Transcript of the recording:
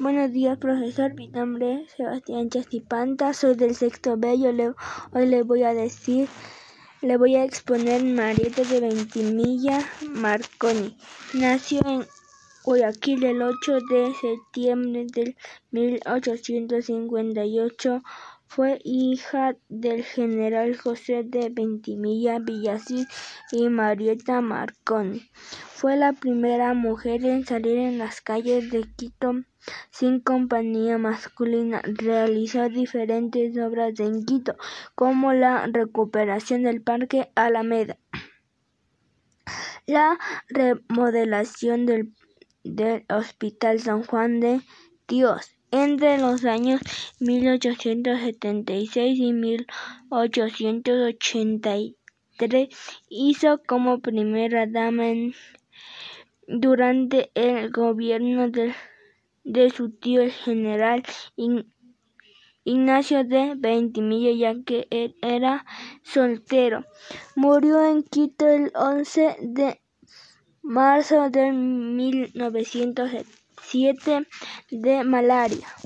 Buenos días, profesor. Mi nombre es Sebastián Chastipanta. Soy del sexto B. le, hoy le voy a decir, le voy a exponer Marieta de Ventimilla Marconi. Nació en Guayaquil el 8 de septiembre del 1858. Fue hija del general José de Ventimilla Villasís y Marieta Marconi. Fue la primera mujer en salir en las calles de Quito sin compañía masculina. Realizó diferentes obras en Quito, como la recuperación del Parque Alameda, la remodelación del, del Hospital San Juan de Dios entre los años 1876 y 1883 hizo como primera dama durante el gobierno de, de, su tío el general Ignacio de Ventimilla, ya que él era soltero. Murió en Quito el 11 de marzo de 1907 de malaria.